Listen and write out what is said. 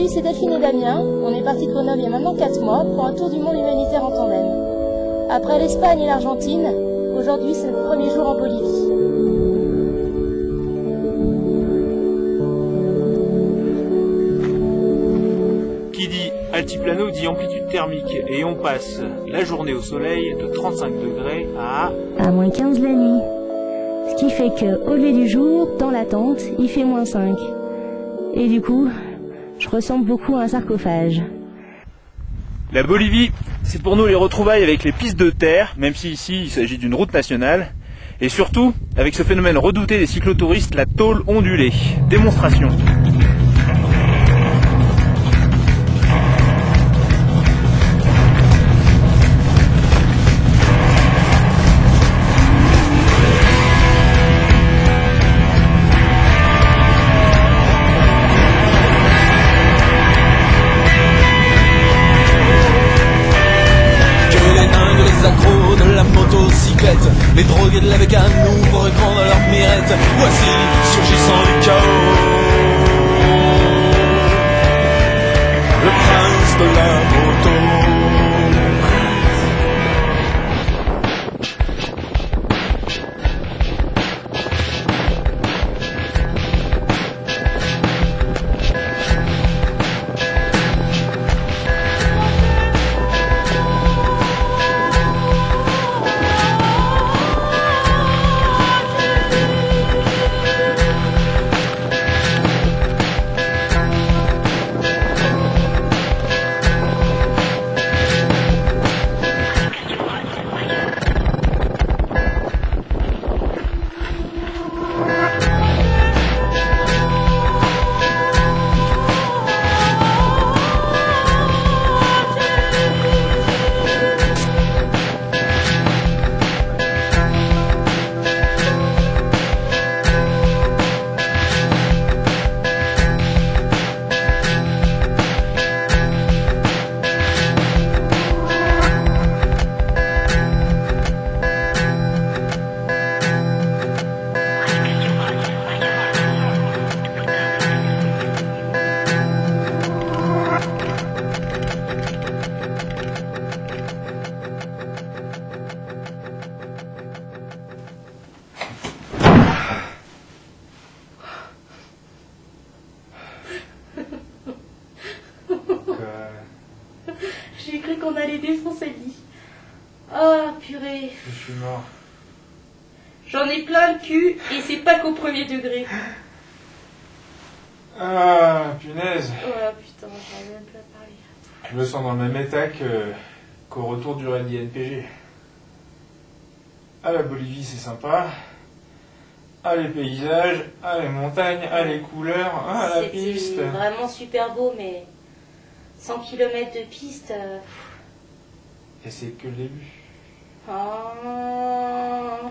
Damien, on est parti de Grenoble il y a maintenant 4 mois pour un tour du monde humanitaire en tandem. Après l'Espagne et l'Argentine, aujourd'hui c'est le premier jour en Bolivie. Qui dit altiplano dit amplitude thermique et on passe la journée au soleil de 35 degrés à à moins 15 la nuit. Ce qui fait que au lever du jour, dans la tente, il fait moins 5. Et du coup, je ressemble beaucoup à un sarcophage. La Bolivie, c'est pour nous les retrouvailles avec les pistes de terre, même si ici il s'agit d'une route nationale, et surtout avec ce phénomène redouté des cyclotouristes, la tôle ondulée. Démonstration. Les drogués de la bécane ouvrent grand dans leur mirette Voici, surgissant du chaos. Le prince de la J'ai cru qu'on allait défoncer le lit. Oh purée, Je suis mort. j'en ai plein le cul et c'est pas qu'au premier degré. Ah, punaise. Oh putain, j'en ai même pas parlé. Je me sens dans le même état que- qu'au retour du raid INPG. Ah, la Bolivie, c'est sympa. Ah, les paysages. Ah, les montagnes. Ah, les couleurs. Ah, la piste. vraiment super beau, mais 100 km de piste. euh, Et c'est que le début. Oh.